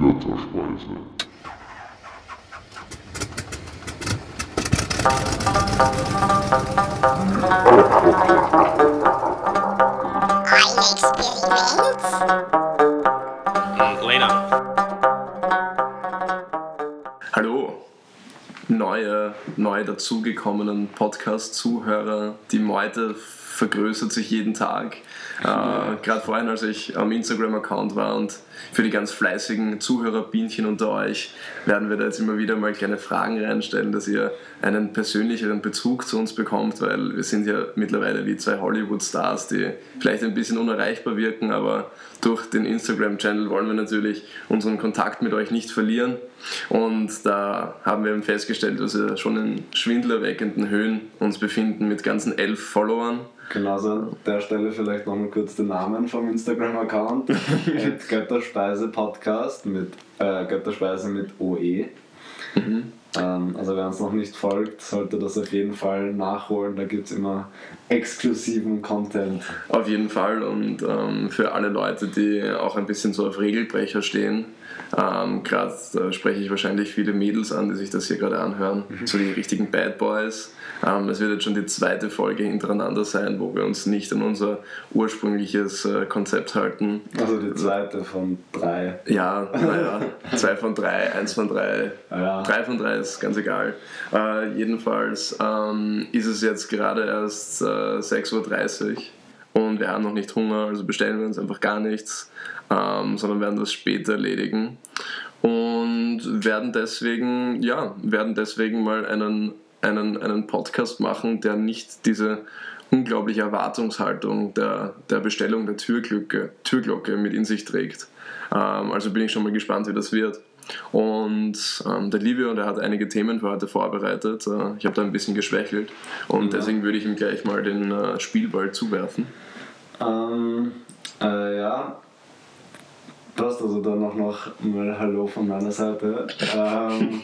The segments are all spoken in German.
Götterspeise. Ein Experiment? Hallo, neue, neu dazugekommenen Podcast-Zuhörer. Die Meute vergrößert sich jeden Tag. Äh, Gerade vorhin, als ich am Instagram-Account war und für die ganz fleißigen Zuhörerbienchen unter euch werden wir da jetzt immer wieder mal kleine Fragen reinstellen, dass ihr einen persönlicheren Bezug zu uns bekommt, weil wir sind ja mittlerweile wie zwei Hollywood-Stars, die vielleicht ein bisschen unerreichbar wirken, aber durch den Instagram-Channel wollen wir natürlich unseren Kontakt mit euch nicht verlieren. Und da haben wir eben festgestellt, dass wir schon in schwindelerweckenden Höhen uns befinden mit ganzen elf Followern. Genauso an der Stelle vielleicht noch mal kurz den Namen vom Instagram-Account. Götterspeise Podcast mit äh, Götterspeise mit OE. Ähm, also wer uns noch nicht folgt, sollte das auf jeden Fall nachholen. Da gibt es immer exklusiven Content. Auf jeden Fall und ähm, für alle Leute, die auch ein bisschen so auf Regelbrecher stehen, ähm, gerade da spreche ich wahrscheinlich viele Mädels an, die sich das hier gerade anhören, so die richtigen Bad Boys. Ähm, es wird jetzt schon die zweite Folge hintereinander sein, wo wir uns nicht an unser ursprüngliches äh, Konzept halten. Also die zweite von drei. Ja, naja, zwei von drei, eins von drei, Ja. drei von drei ist ganz egal. Äh, jedenfalls ähm, ist es jetzt gerade erst äh, 6.30 Uhr und wir haben noch nicht Hunger, also bestellen wir uns einfach gar nichts, ähm, sondern werden das später erledigen und werden deswegen, ja, werden deswegen mal einen, einen, einen Podcast machen, der nicht diese unglaubliche Erwartungshaltung der, der Bestellung der Türglocke, Türglocke mit in sich trägt. Ähm, also bin ich schon mal gespannt, wie das wird. Und ähm, der Livio, der hat einige Themen für heute vorbereitet. Äh, ich habe da ein bisschen geschwächelt und deswegen würde ich ihm gleich mal den äh, Spielball zuwerfen. Ähm, äh, ja. Passt also dann auch noch mal Hallo von meiner Seite. Ähm,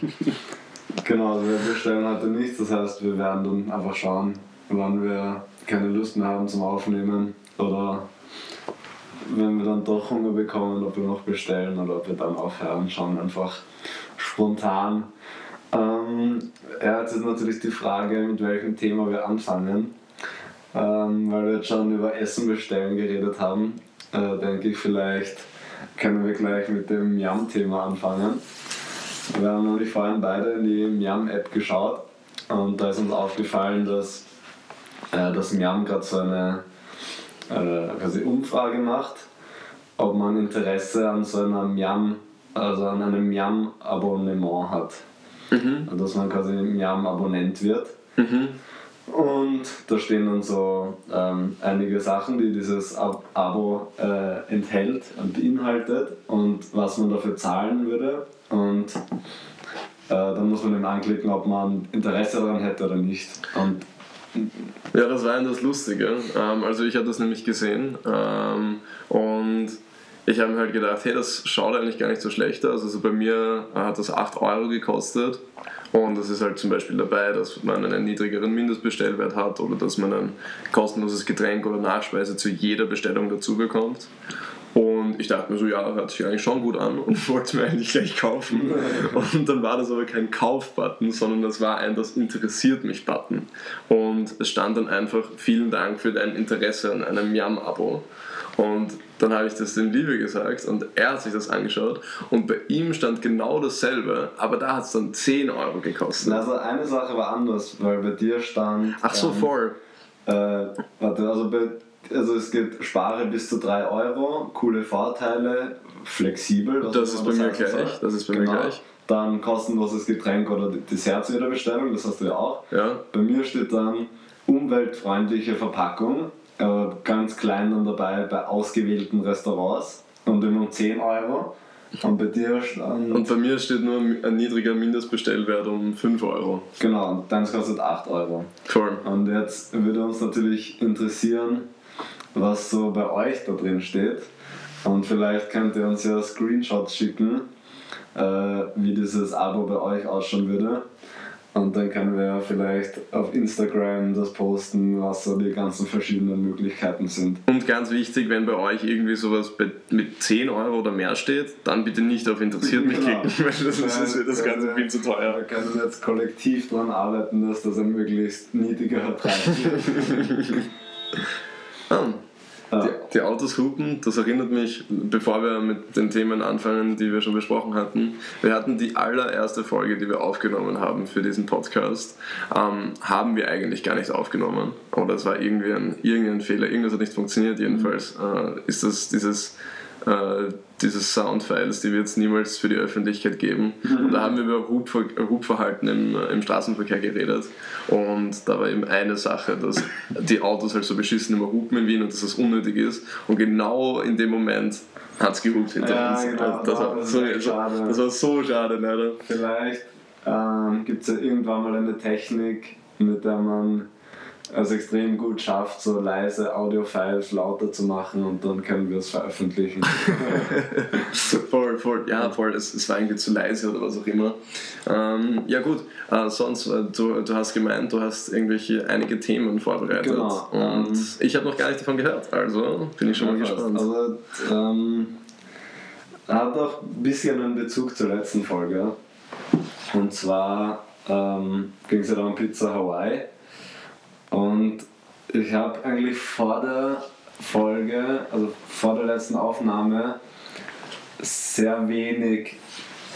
genau, also wir bestellen heute nichts, das heißt, wir werden dann einfach schauen, wann wir keine Lust mehr haben zum Aufnehmen oder wenn wir dann doch Hunger bekommen, ob wir noch bestellen oder ob wir dann aufhören, schauen einfach spontan. Ähm, ja, jetzt ist natürlich die Frage, mit welchem Thema wir anfangen. Ähm, weil wir jetzt schon über Essen bestellen geredet haben, äh, denke ich, vielleicht können wir gleich mit dem Yum-Thema anfangen. Wir haben nämlich vorhin beide in die Yum-App geschaut und da ist uns aufgefallen, dass äh, das Yum gerade so eine äh, quasi Umfrage macht, ob man Interesse an so einem Yum, also an einem Yum-Abonnement hat. Also, dass man quasi ein Yum-Abonnent wird. Und da stehen dann so ähm, einige Sachen, die dieses Ab Abo äh, enthält und beinhaltet und was man dafür zahlen würde. Und äh, dann muss man eben anklicken, ob man Interesse daran hätte oder nicht. Und Ja, das war eben das Lustige. Ähm, also ich habe das nämlich gesehen ähm, und ich habe mir halt gedacht, hey, das schaut eigentlich gar nicht so schlecht aus. Also bei mir äh, hat das 8 Euro gekostet und das ist halt zum Beispiel dabei, dass man einen niedrigeren Mindestbestellwert hat oder dass man ein kostenloses Getränk oder Nachspeise zu jeder Bestellung dazu bekommt. Und ich dachte mir so, ja, hört sich eigentlich schon gut an und wollte mir eigentlich gleich kaufen. Und dann war das aber kein Kauf-Button, sondern das war ein Das interessiert mich-Button. Und es stand dann einfach, vielen Dank für dein Interesse an einem Yam-Abo. Und dann habe ich das dem Liebe gesagt und er hat sich das angeschaut und bei ihm stand genau dasselbe, aber da hat es dann 10 Euro gekostet. also eine Sache war anders, weil bei dir stand. Ach so, ähm, voll. Äh, warte, also, bei, also es gibt Spare bis zu 3 Euro, coole Vorteile, flexibel. was Das immer ist bei mir gleich, das ist bei mir gleich. Dann kostenloses Getränk oder Dessert zu jeder Bestellung, das hast du ja auch. Ja. Bei mir steht dann umweltfreundliche Verpackung, äh, ganz klein dann dabei bei ausgewählten Restaurants und immer um 10 Euro. Und bei dir. Und bei mir steht nur ein niedriger Mindestbestellwert um 5 Euro. genau, und deins kostet 8 Euro. Voll. Und jetzt würde uns natürlich interessieren, was so bei euch da drin steht. Und vielleicht könnt ihr uns ja Screenshots schicken, äh, wie dieses Abo bei euch ausschauen würde. Und dann können wir vielleicht auf Instagram das posten, was so die ganzen verschiedenen Möglichkeiten sind. Und ganz wichtig, wenn bei euch irgendwie sowas mit 10 Euro oder mehr steht, dann bitte nicht auf interessiert mich Genau. klicken, weil das, ist- das wird das Ganze viel zu Wir teuer. können jetzt kollektiv daran arbeiten, dass das ein möglichst niedriger Preis wird. Ah, die, die Autos hupen, das erinnert mich, bevor wir mit den Themen anfangen, die wir schon besprochen hatten. Wir hatten die allererste Folge, die wir aufgenommen haben für diesen Podcast, ähm, haben wir eigentlich gar nicht aufgenommen. Oder es war irgendwie ein, irgendein Fehler, irgendwas hat nicht funktioniert. Jedenfalls äh, ist das dieses, äh, dieses Soundfiles, die wir jetzt niemals für die Öffentlichkeit geben. Und da haben wir über Hubver Hubverhalten im, äh, im Straßenverkehr geredet. Und da war eben eine Sache, dass die Autos halt so beschissen immer hupen in Wien und dass das unnötig ist. Und genau in dem Moment hat es gehupt hinter Ja, uns. genau, das, war das so, das war so schade, leider. Vielleicht ähm, gibt es ja irgendwann mal eine Technik, mit der man es extrem gut schafft, so leise Audiofiles lauter zu machen und dann können wir es veröffentlichen. voll, voll, ja, voll, es, es war irgendwie zu leise oder was auch immer. Ähm, ja, gut, äh, sonst, äh, du, du hast gemeint, du hast irgendwelche einige Themen vorbereitet. Genau, Und ähm, ich habe noch gar nicht davon gehört, also bin ich schon mal gespannt. Also, ähm, hat auch ein bisschen einen Bezug zur letzten Folge. Und zwar ähm, ging es ja da um Pizza Hawaii. Und ich habe eigentlich vor der Folge, also vor der letzten Aufnahme, sehr wenig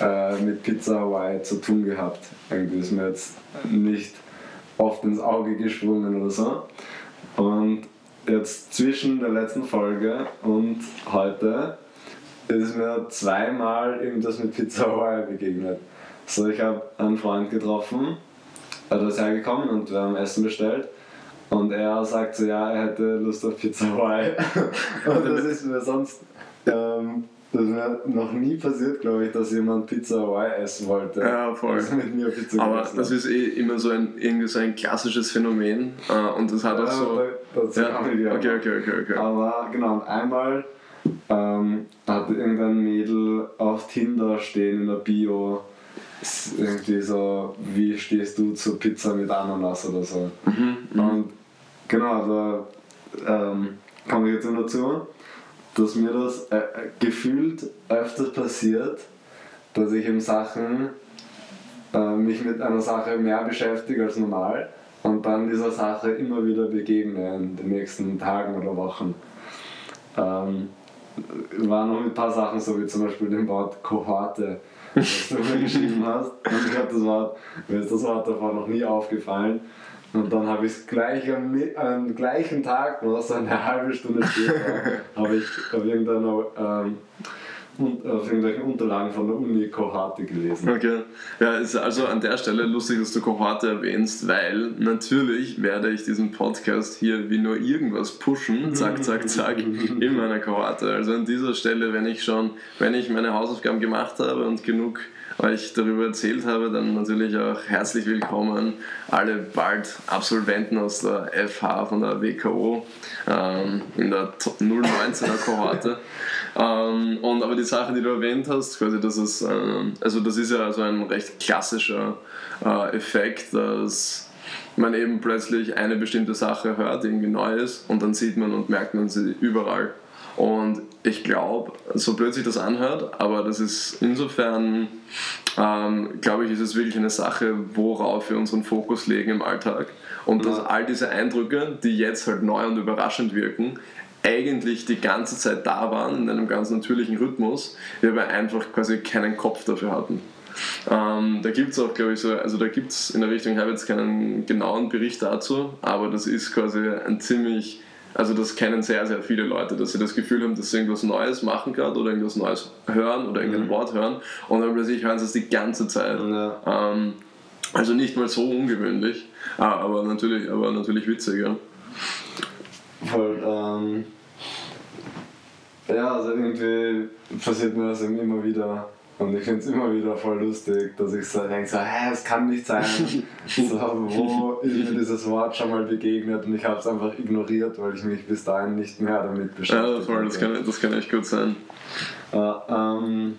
äh, mit Pizza Hawaii zu tun gehabt. Irgendwie ist mir jetzt nicht oft ins Auge gesprungen oder so. Und jetzt zwischen der letzten Folge und heute ist mir zweimal irgendwas mit Pizza Hawaii begegnet. So, ich habe einen Freund getroffen, er ist hergekommen und wir haben Essen bestellt. Und er sagt so, ja, er hätte Lust auf Pizza Hawaii. und das ist mir sonst, ähm, das ist mir noch nie passiert, glaube ich, dass jemand Pizza Hawaii essen wollte. Ja, voll. Also mit mir Pizza Aber gegessen das hat. ist eh immer so ein, irgendwie so ein klassisches Phänomen äh, und das hat auch Ja, so... da- Ja, ja okay, okay, okay, okay. Aber genau, und einmal ähm, hatte irgendein Mädel auf Tinder stehen in der Bio irgendwie so, wie stehst du zu Pizza mit Ananas oder so. Mhm, Und genau, da ähm, komme ich jetzt noch dazu, dass mir das äh, äh, gefühlt öfters passiert, dass ich in Sachen äh, mich mit einer Sache mehr beschäftige als normal und dann dieser Sache immer wieder begegne in den nächsten Tagen oder Wochen. Ähm, war noch ein paar Sachen so wie zum Beispiel dem Wort Kohorte, das du mir geschrieben hast. Und ich habe das Wort, mir ist das Wort davor noch nie aufgefallen. Und dann habe ich es gleich am, am gleichen Tag, noch so eine halbe Stunde später, habe ich auf, irgendeiner, ähm, auf irgendwelchen Unterlagen von der Uni Kohorte gelesen. Okay. Ja, ist also an der Stelle lustig, dass du Kohorte erwähnst, weil natürlich werde ich diesen Podcast hier wie nur irgendwas pushen, zack, zack, zack, in meiner Kohorte. Also an dieser Stelle, wenn ich schon, wenn ich meine Hausaufgaben gemacht habe und genug euch darüber erzählt habe, dann natürlich auch herzlich willkommen alle bald Absolventen aus der FH von der WKO ähm, in der 019er Kohorte. Ähm, und aber die Sache, die du erwähnt hast, quasi, dass es, ähm, also das ist ja also ein recht klassischer äh, Effekt, dass man eben plötzlich eine bestimmte Sache hört, irgendwie neu ist und dann sieht man und merkt man sie überall. Und ich glaube, so blöd sich das anhört, aber das ist insofern, ähm, glaube ich, ist es wirklich eine Sache, worauf wir unseren Fokus legen im Alltag. Und dass Ja. all diese Eindrücke, die jetzt halt neu und überraschend wirken, eigentlich die ganze Zeit da waren, in einem ganz natürlichen Rhythmus, wir aber einfach quasi keinen Kopf dafür hatten. Ähm, da gibt es auch, glaube ich, so, also da gibt es in der Richtung, ich habe jetzt keinen genauen Bericht dazu, aber das ist quasi ein ziemlich, also das kennen sehr, sehr viele Leute, dass sie das Gefühl haben, dass sie irgendwas Neues machen gerade oder irgendwas Neues hören oder irgendein Wort hören und dann plötzlich hören sie es die ganze Zeit. Ja. Ähm, also nicht mal so ungewöhnlich, ah, aber, natürlich, aber natürlich witzig, ja. Voll, ähm, ja, also irgendwie passiert mir das eben immer wieder. Und ich finde es immer wieder voll lustig, dass ich so denke, so, hä, es kann nicht sein. so, wo ist mir dieses Wort schon mal begegnet und ich habe es einfach ignoriert, weil ich mich bis dahin nicht mehr damit beschäftigt Ja, voll, das hatte. kann, das kann echt gut sein. Äh, ähm,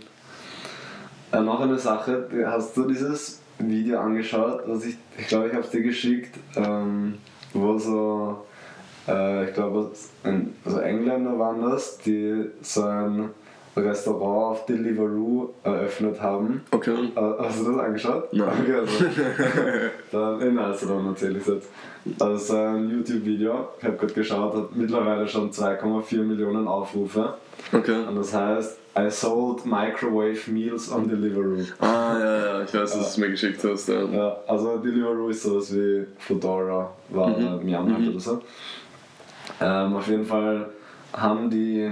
äh, noch eine Sache, hast du dieses Video angeschaut, was ich, ich glaube, ich habe es dir geschickt, ähm, wo so, äh, ich glaube, also Engländer waren das, die so ein Restaurant auf Deliveroo eröffnet haben. Okay. Äh, Hast du das angeschaut? Nein. Okay, also, dann, in dann erzähle ich es jetzt. Also ein YouTube-Video, ich habe gerade geschaut, hat mittlerweile schon 2,4 Millionen Aufrufe. Okay. Und das heißt, I sold microwave meals on Deliveroo. Ah, ja, ja, ich weiß, dass du es mir geschickt hast. Ja. Ja, also Deliveroo ist sowas wie Fedora, war mhm. Myanmar halt oder so. Ähm, auf jeden Fall haben die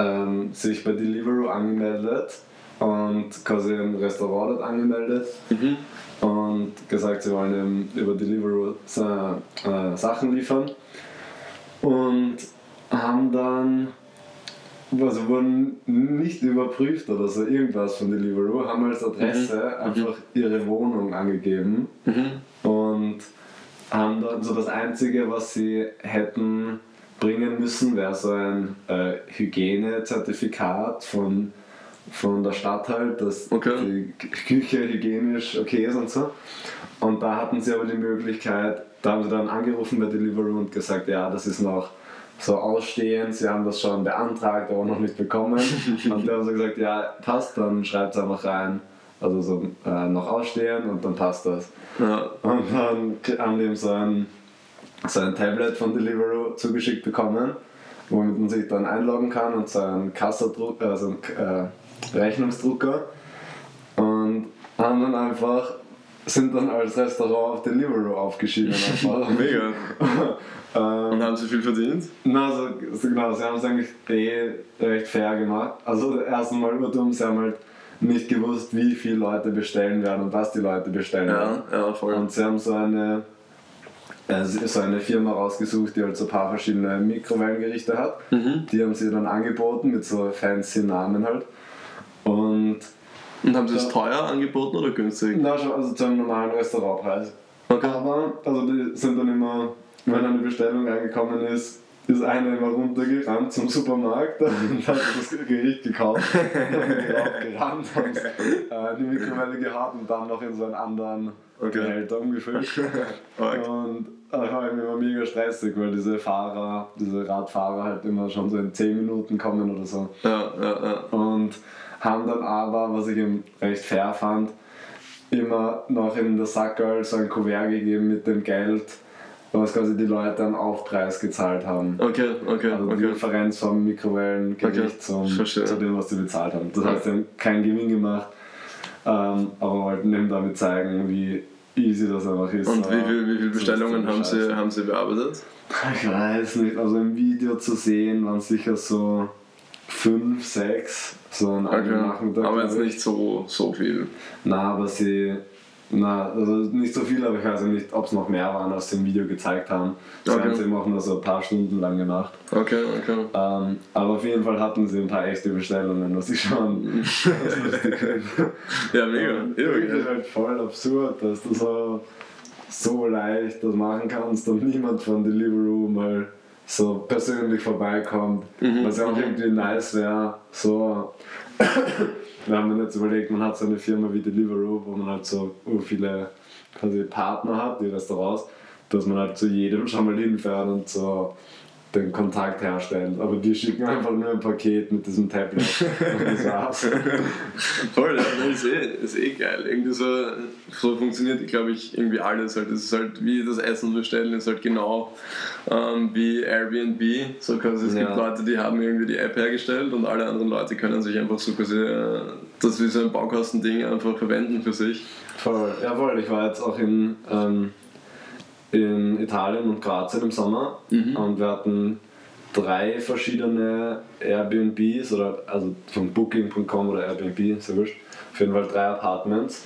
ähm, sich bei Deliveroo angemeldet und quasi im Restaurant dort angemeldet Mhm. und gesagt, sie wollen eben über Deliveroo äh, Sachen liefern und haben dann also wurden nicht überprüft oder so irgendwas von Deliveroo, haben als Adresse einfach ihre Wohnung angegeben Mhm. und haben dann so das Einzige, was sie hätten bringen müssen, wäre so ein äh, Hygienezertifikat von, von der Stadt halt, dass Okay. die Küche hygienisch okay ist und so. Und da hatten sie aber die Möglichkeit, da haben sie dann angerufen bei Deliveroo und gesagt, ja, das ist noch so ausstehend, sie haben das schon beantragt, aber noch nicht bekommen. und da haben sie gesagt, ja, passt, dann schreibt es einfach rein. Also so äh, noch ausstehen und dann passt das. Ja. Und dann haben die ihm so ein, so ein Tablet von Deliveroo zugeschickt bekommen, womit man sich dann einloggen kann und so einen Kassadruck, also einen äh, Rechnungsdrucker. Und haben dann einfach, sind dann als Restaurant auf Deliveroo aufgeschieden. Mega. ähm, Und haben sie viel verdient? na, also, so genau, sie haben es eigentlich eh recht fair gemacht. Also erst einmal urdumm, sie haben halt nicht gewusst, wie viele Leute bestellen werden und was die Leute bestellen werden. Ja, ja, voll. Und sie haben so eine, so eine Firma rausgesucht, die halt so ein paar verschiedene Mikrowellengerichte hat. Mhm. Die haben sie dann angeboten mit so fancy Namen halt. Und Und haben sie es teuer angeboten oder günstig? na schon, also zu einem normalen Restaurantpreis. Okay. Aber, also die sind dann immer, wenn eine Bestellung reingekommen ist, ist einer immer runtergerannt zum Supermarkt und hat das Gericht gekauft, dann draufgerannt und äh, die Mikrowelle gehabt und dann noch in so einen anderen Okay. Behälter umgefüllt. Und das war immer mega stressig, weil diese Fahrer, diese Radfahrer halt immer schon so in 10 Minuten kommen oder so. Ja, ja, ja. Und haben dann aber, was ich ihm recht fair fand, immer noch in der Sackerl so ein Kuvert gegeben mit dem Geld, was quasi die Leute am Aufpreis gezahlt haben. Okay, okay, Also die okay. Differenz vom Mikrowellengericht Okay, zum, verstehe. zu dem, was sie bezahlt haben. Das heißt, sie haben keinen Gewinn gemacht, ähm, aber wollten eben damit zeigen, wie easy das einfach ist. Und wie, viel, wie viele Bestellungen haben Scheiße. sie, haben sie bearbeitet? Ich weiß nicht, also im Video zu sehen waren sicher so fünf, sechs, so ein Okay. Nachmittag. Aber jetzt ich. nicht so, so viel. Na, aber sie. Na, also nicht so viel, aber ich weiß nicht, ob es noch mehr waren, als sie im Video gezeigt haben. Sie Okay. haben es eben auch nur so ein paar Stunden lang gemacht. Okay, okay. Ähm, aber auf jeden Fall hatten sie ein paar echte Bestellungen, was ich schon lustig finde. Ja, mega. Ja, irgendwie geil. halt voll absurd, dass du so, so leicht das machen kannst und niemand von Deliveroo mal so persönlich vorbeikommt. Mhm, Was ja auch irgendwie nice wäre. So, wir haben mir jetzt überlegt, man hat so eine Firma wie Deliveroo, wo man halt so ur viele quasi Partner hat, die Restaurants, dass man halt zu jedem schon mal hinfährt und so den Kontakt herstellt. Aber die schicken einfach nur ein Paket mit diesem Tablet und das war's. Voll, das ist eh, ist eh geil. Irgendwie so, so funktioniert, glaube ich, irgendwie alles. Halt. Es ist halt wie das Essen bestellen, ist halt genau ähm, wie Airbnb. So quasi, es gibt Ja. Leute, die haben irgendwie die App hergestellt und alle anderen Leute können sich einfach so quasi äh, das wie so ein Baukastending einfach verwenden für sich. Voll, jawohl, ich war jetzt auch in, ähm, in Italien und Kroatien im Sommer Mhm. und wir hatten drei verschiedene Airbnbs oder also von Booking.com oder Airbnb, so wurscht. Auf jeden Fall drei Apartments.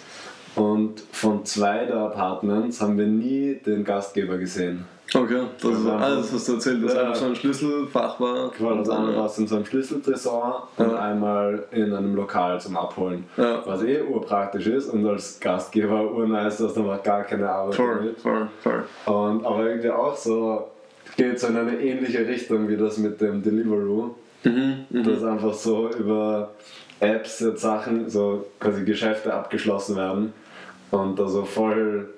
Und von zwei der Apartments haben wir nie den Gastgeber gesehen. Okay, das, ist, das hast du erzählt, Ja. einfach so ein Schlüsselfach war. Weil das andere war es in so einem Schlüsseltresor und Ja. einmal in einem Lokal zum Abholen. Ja. Was eh urpraktisch ist und als Gastgeber urnice, dass du noch gar keine Arbeit Voll, damit. voll, voll. Und, aber irgendwie auch so, geht so in eine ähnliche Richtung wie das mit dem Deliveroo. Mhm, mhm. Dass einfach so über Apps jetzt Sachen, so quasi Geschäfte abgeschlossen werden. und also voll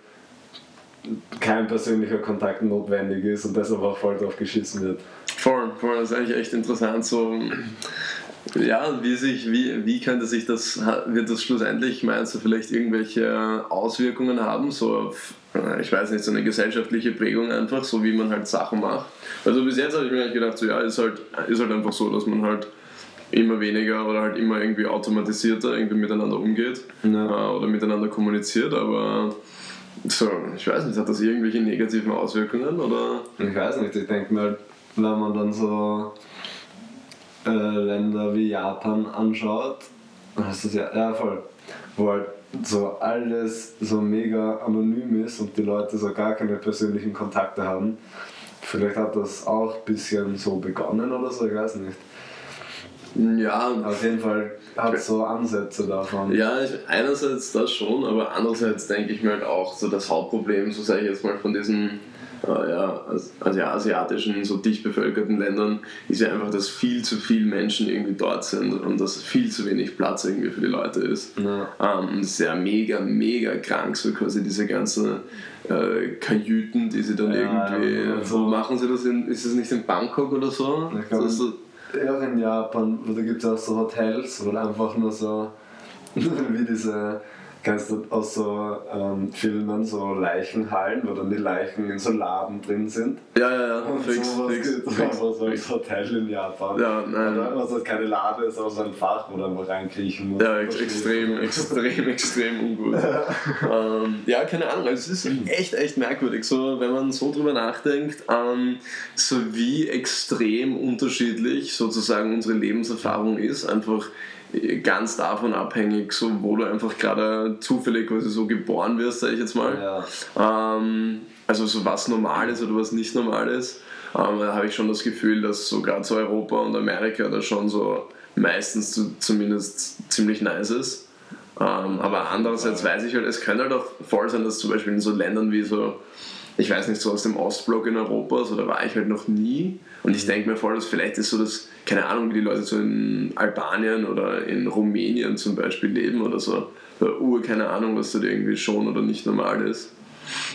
kein persönlicher Kontakt notwendig ist und deshalb auch voll drauf geschissen wird. Voll, voll, das ist eigentlich echt interessant. So, ja, wie, sich, wie, wie könnte sich das, wird das schlussendlich, meinst du, vielleicht irgendwelche Auswirkungen haben, so auf, äh, ich weiß nicht, so eine gesellschaftliche Prägung einfach, so wie man halt Sachen macht? Also bis jetzt habe ich mir eigentlich gedacht, so ja, ist halt, ist halt einfach so, dass man halt immer weniger oder halt immer irgendwie automatisierter irgendwie miteinander umgeht Ja. äh, oder miteinander kommuniziert, aber so, ich weiß nicht, hat das irgendwelche negativen Auswirkungen oder? Ich weiß nicht, ich denke mal, wenn man dann so äh, Länder wie Japan anschaut, das ja, ja voll, wo halt so alles so mega anonym ist und die Leute so gar keine persönlichen Kontakte haben. Vielleicht hat das auch ein bisschen so begonnen oder so, ich weiß nicht. Ja, Auf jeden Fall hat so Ansätze davon. Ja, ich, einerseits das schon, aber andererseits denke ich mir halt auch, so das Hauptproblem, so sage ich jetzt mal, von diesen äh, ja, also ja, asiatischen, so dicht bevölkerten Ländern, ist ja einfach, dass viel zu viele Menschen irgendwie dort sind und dass viel zu wenig Platz irgendwie für die Leute ist. Ja. Ähm, das ist ja mega, mega krank, so quasi diese ganzen äh, Kajüten, die sie dann Ja, irgendwie. ja, wo machen sie das? In, ist es nicht in Bangkok oder so? Ich glaub, Das ist so Ja, in Japan, da gibt es auch so Hotels, wo einfach nur so, wie diese, kennst du aus so ähm, Filmen, so Leichenhallen, wo dann die Leichen in so Laden drin sind. ja, ja, ja, Und fix, sowas fix, gibt fix, so als Hotel in Japan. Ja, nein. Oder was halt keine Lade ist, aber so ein Fach, wo du einfach reinkriechen musst. Ja, ex extrem, extrem, extrem ungut. ähm, ja, keine Ahnung, also es ist echt, echt merkwürdig, so, wenn man so drüber nachdenkt, ähm, so wie extrem unterschiedlich sozusagen unsere Lebenserfahrung ist, einfach ganz davon abhängig, so, wo du einfach gerade zufällig quasi so geboren wirst, sag ich jetzt mal. Ja. Ähm, also so was normal ist oder was nicht normal ist. Ähm, da habe ich schon das Gefühl, dass so gerade so Europa und Amerika da schon so meistens zu, zumindest ziemlich nice ist. Ähm, aber andererseits weiß ich halt, es könnte halt auch voll sein, dass zum Beispiel in so Ländern wie so, ich weiß nicht, so aus dem Ostblock in Europa, so da war ich halt noch nie. Und ich denke mir voll, dass vielleicht ist so das, keine Ahnung, wie die Leute so in Albanien oder in Rumänien zum Beispiel leben oder so. Da Ur, keine Ahnung, was da irgendwie schon oder nicht normal ist.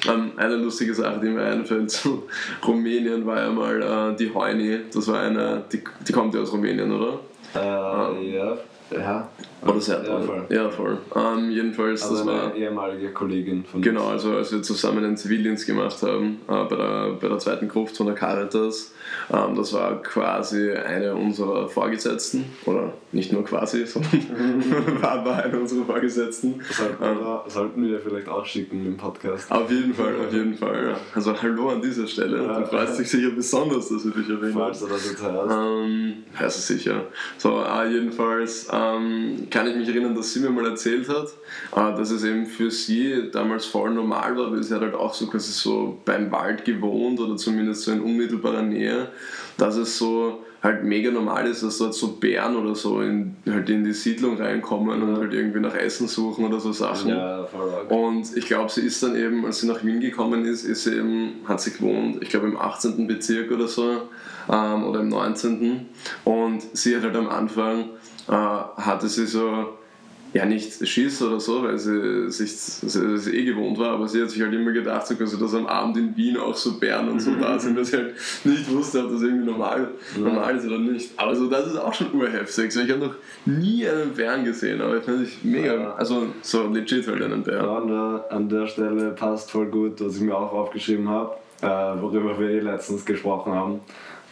Ähm, eine lustige Sache, die mir einfällt zu Rumänien, war ja mal äh, die Heuni. Das war eine, die, die kommt ja aus Rumänien, oder? Äh, ja. Ja. Oder sehr Ja, voll. Ja, voll. Ähm, jedenfalls, Also das war. eine ehemalige Kollegin von Genau, also als wir zusammen den Zivildienst gemacht haben, äh, bei, der, bei der zweiten Gruft von der Caritas, ähm, das war quasi eine unserer Vorgesetzten, oder nicht nur quasi, sondern war, war eine unserer Vorgesetzten. Sollten Ähm, wir, sollten wir vielleicht auch schicken im Podcast. auf jeden Fall, auf jeden Fall. Ja. Also hallo an dieser Stelle. Ja. Du freust dich sicher besonders, dass wir dich erwähnen. Falls du das jetzt hörst. Ähm, hörst du sicher. So, äh, jedenfalls ähm, kann ich mich erinnern, dass sie mir mal erzählt hat, äh, dass es eben für sie damals voll normal war, weil sie hat halt auch so quasi so beim Wald gewohnt oder zumindest so in unmittelbarer Nähe, dass es so halt mega normal ist, dass dort so Bären oder so in, halt in die Siedlung reinkommen und halt irgendwie nach Essen suchen oder so Sachen. Ja, voll arg. Und ich glaube, sie ist dann eben, als sie nach Wien gekommen ist, ist sie eben, hat sie gewohnt, ich glaube im 18. Bezirk oder so, ähm, oder im 19. Und sie hat halt am Anfang, äh, hatte sie so, ja nicht Schiss oder so, weil sie sich sie, sie eh gewohnt war, aber sie hat sich halt immer gedacht, so quasi, dass am Abend in Wien auch so Bären und so da sind, dass sie halt nicht wusste, ob das irgendwie normal, normal ist oder nicht. Aber so, das ist auch schon urheftig. So, ich habe noch nie einen Bären gesehen, aber ich finde ich mega, Ja. also so legit halt einen Bären. Ja, an der, an der Stelle passt voll gut, was ich mir auch aufgeschrieben habe, äh, worüber wir eh letztens gesprochen haben.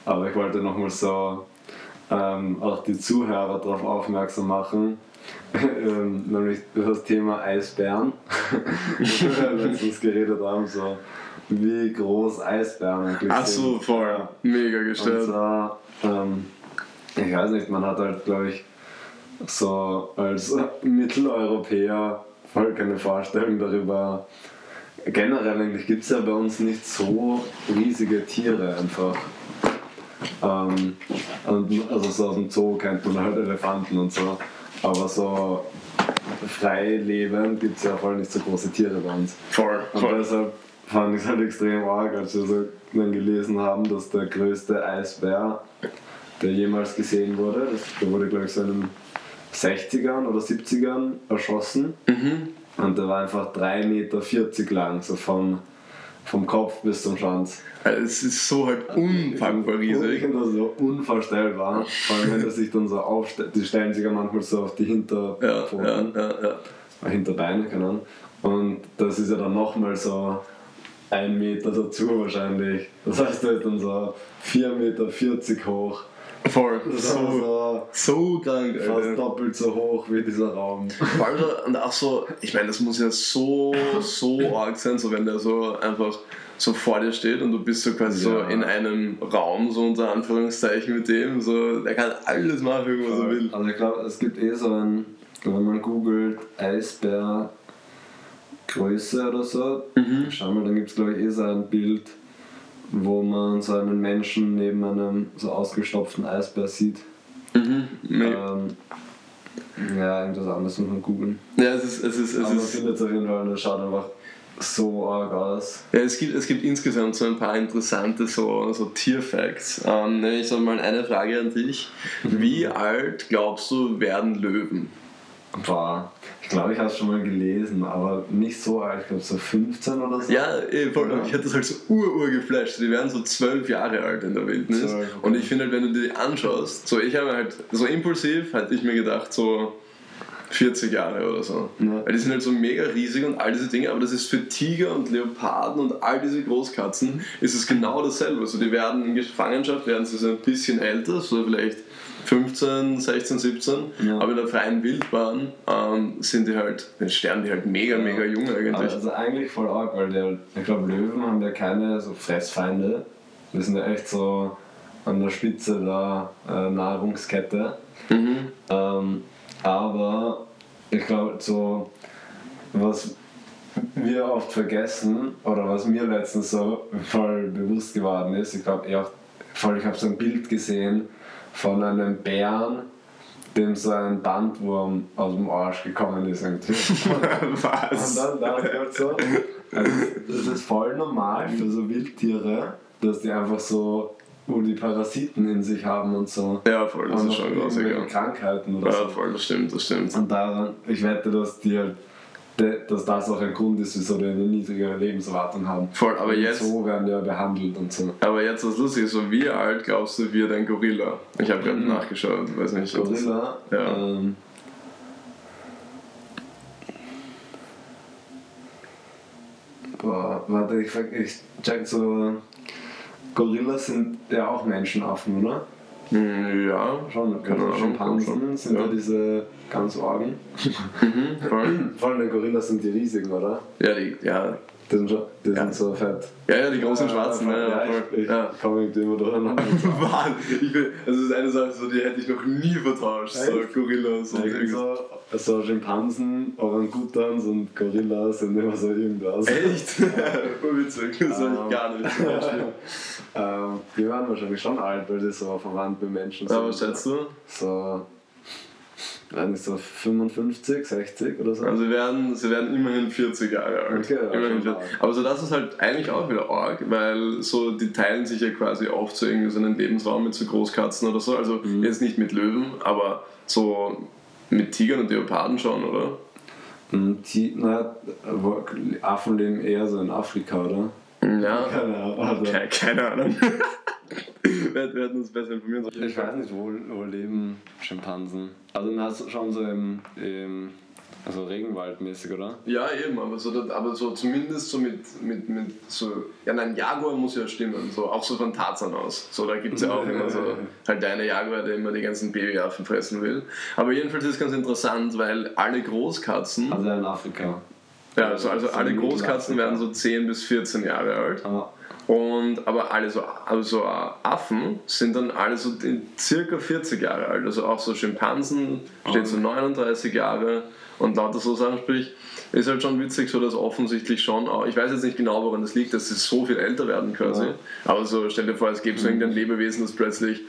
Aber ich wollte nochmal so ähm, auch die Zuhörer darauf aufmerksam machen, ähm, nämlich über das Thema Eisbären, wir letztens geredet haben, so wie groß Eisbären eigentlich Ach sind. so, voll. Mega Und gestellt. zwar, ähm, ich weiß nicht, man hat halt, glaube ich, so als Mitteleuropäer voll keine Vorstellung darüber. Generell eigentlich gibt es ja bei uns nicht so riesige Tiere einfach. Ähm, und, also so aus dem Zoo kennt man halt Elefanten und so. Aber so frei lebend gibt es ja voll nicht so große Tiere bei uns. Voll, Und voll. deshalb fand ich es halt extrem arg, als wir so dann gelesen haben, dass der größte Eisbär, der jemals gesehen wurde, das, der wurde glaube ich so in den 60ern oder 70ern erschossen. Mhm. Und der war einfach 3,40 Meter lang, so vom, vom Kopf bis zum Schwanz. Also es ist so halt unpackbar riesig. Und so unvorstellbar. Vor allem, wenn er sich dann so aufstellt. Die stellen sich ja manchmal so auf die Hinterpfoten. ja, ja, ja. äh, Hinterbeine, keine Ahnung. Und das ist ja dann nochmal so ein Meter dazu wahrscheinlich. Das heißt, der ist dann so 4,40 Meter hoch. Voll. So, so so krank, fast Alter. doppelt so hoch wie dieser Raum. Vor allem so- und auch so, ich meine, das muss ja so, so arg sein, so wenn der so einfach so vor dir steht und du bist so quasi so Ja. in einem Raum, so unter Anführungszeichen mit dem, so, der kann alles machen, was er will. Also ich glaube, es gibt eh so ein, wenn man googelt, Eisbär Größe oder so, schau mal, dann gibt es glaube ich eh so ein Bild, wo man so einen Menschen neben einem so ausgestopften Eisbär sieht. Mhm. Ähm, ja, irgendwas anderes muss man googeln. Ja, es ist, es ist, es Aber man ist, findet es auf jeden Fall und es schaut einfach so arg aus. ja, es gibt, es gibt insgesamt so ein paar interessante so, so Tierfacts. Ähm, nämlich so mal eine Frage an dich. Wie alt glaubst du werden Löwen? Boah, ich glaube, ich habe es schon mal gelesen, aber nicht so alt, ich glaube so 15 oder so. Ja, eh, voll. Ja. Ich hatte das halt so ur-ur geflasht. Die werden so zwölf Jahre alt in der Wildnis. Zwölf, okay. Und ich finde halt, wenn du die anschaust, so ich habe halt, so impulsiv hätte ich mir gedacht, so 40 Jahre oder so. Ja. Weil die sind halt so mega riesig und all diese Dinge, aber das ist für Tiger und Leoparden und all diese Großkatzen ist es genau dasselbe. Also die werden in Gefangenschaft, werden sie so ein bisschen älter, so vielleicht 15, 16, 17, Ja. aber in der freien Wildbahn ähm, sind die halt, sterben die halt mega, mega jung eigentlich. Also eigentlich voll arg, weil der, ich glaube, Löwen haben ja keine so Fressfeinde. Die sind ja echt so an der Spitze der äh, Nahrungskette. Mhm. Ähm, aber ich glaube, so was wir oft vergessen oder was mir letztens so voll bewusst geworden ist, ich glaube, ich, ich habe so ein Bild gesehen von einem Bären, dem so ein Bandwurm aus dem Arsch gekommen ist. irgendwie. Und Was? dann dachte ich halt so, also das ist voll normal für so Wildtiere, dass die einfach so, wo die Parasiten in sich haben und so. Ja, voll, das und ist schon irgendwelche ja. Krankheiten oder Ja, so. voll, das stimmt, das stimmt. Und daran, ich wette, dass die halt, dass das auch ein Grund ist, wieso die eine niedrigere Lebenserwartung haben. Voll, aber Und jetzt, So werden ja behandelt und so. aber jetzt was lustig ist, so wie alt glaubst du wird ein Gorilla? Ich habe gerade nachgeschaut, weiß nicht. Gorilla, Ja. ähm, boah, warte, ich, ich check so, Gorillas sind ja auch Menschenaffen, oder? Ja, Schon, Schimpansen sind ja. Ja. diese ganz Orgen. mhm, voll. Vor allem die Gorillas sind die riesigen, oder? Ja, die, ja, Die sind, schon, die Ja. sind so fett. ja, ja, die großen Ja, Schwarzen, voll. ne? Ja, ja, voll. ich, ich Ja. komme irgendwie immer durcheinander. Mann, ich will, das ist eine Sache, so, die hätte ich noch nie vertauscht. So Echt? Gorillas und Irgendwie so, so Schimpansen, Orangutans und Gorillas sind immer so irgendwas. Echt? Urwitzig, das habe ich gar nicht. ähm, die waren wahrscheinlich schon alt, weil die so verwandt mit Menschen sind. Aber was schätzt du? So, weiß nicht, so 55, 60 oder so. Also sie werden, sie werden immerhin 40 Jahre alt. Okay, ja, immerhin schon 40. arg. Aber so das ist halt eigentlich auch wieder arg, weil so die teilen sich ja quasi oft so irgendwie so einen Lebensraum mit so Großkatzen oder so. Also Mhm. jetzt nicht mit Löwen, aber so mit Tigern und Leoparden schon, oder? Die, na, wo- Affen leben eher so in Afrika, oder? Ja. Keine Ahnung. Also, Keine, keine Ahnung. wir wir hätten uns besser informieren sollen. Ich weiß nicht, wo, wo leben Schimpansen? Also na, schon so im, im also Regenwaldmäßig, oder? Ja, eben, aber so, aber so zumindest so mit, mit, mit so, ja nein, Jaguar muss ja stimmen, so, auch so von Tarzan aus. So, da gibt es ja auch immer so, halt der eine Jaguar, der immer die ganzen Babyaffen fressen will. Aber jedenfalls ist es ganz interessant, weil alle Großkatzen, Also in Afrika. ja, also, also so alle. Großkatzen werden so 10 bis 14 Jahre alt. Ah, Und, aber alle so, also Affen sind dann alle so in circa 40 Jahre alt. Also auch so Schimpansen steht so 39 Jahre und lauter so Sachen. Sprich, ist halt schon witzig, so dass offensichtlich schon, auch, ich weiß jetzt nicht genau, woran das liegt, dass sie so viel älter werden quasi. Ja. Aber so stell dir vor, es gäbe so irgendein Lebewesen, das plötzlich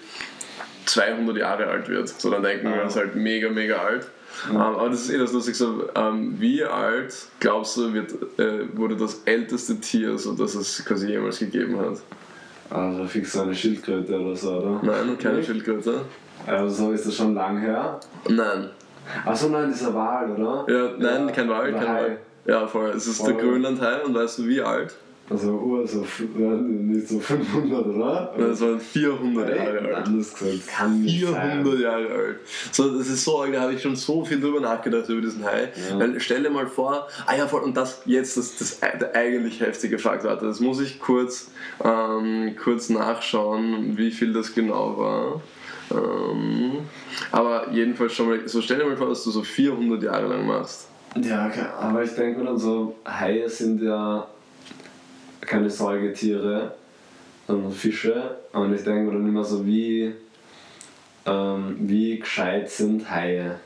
200 Jahre alt wird. So dann denken wir, Ja. das ist halt mega, mega alt. Ähm, aber das ist eh das Lustige. So, ähm, wie alt glaubst du, wird, äh, wurde das älteste Tier, so das es quasi jemals gegeben hat? also fix so eine Schildkröte oder so, oder? Nein, keine Nicht? Schildkröte. Also so ist das schon lang her. Nein. Achso, nein, dieser Wal, oder? Ja, nein, kein Wal, kein. Wal. Ja, voll. Es ist Voll. der Grönlandhai und weißt du wie alt? Also, Ur, so, f- äh, nicht so 500, oder? Das war 400 Jahre alt. Anders gesagt, kann nicht 400 sein. Jahre alt. So, das ist so, da habe ich schon so viel drüber nachgedacht über diesen Hai. Ja. Weil stell dir mal vor, ah ja, voll, und das jetzt das, das, der eigentlich heftige Fakt, warte, das muss ich kurz, ähm, kurz nachschauen, wie viel das genau war. Ähm, aber jedenfalls schon mal, so stell dir mal vor, dass du so 400 Jahre lang machst. Ja, aber ich denke mir dann so, Haie sind ja keine Säugetiere, sondern Fische. Und ich denke mir dann immer so, wie, ähm, wie gescheit sind Haie.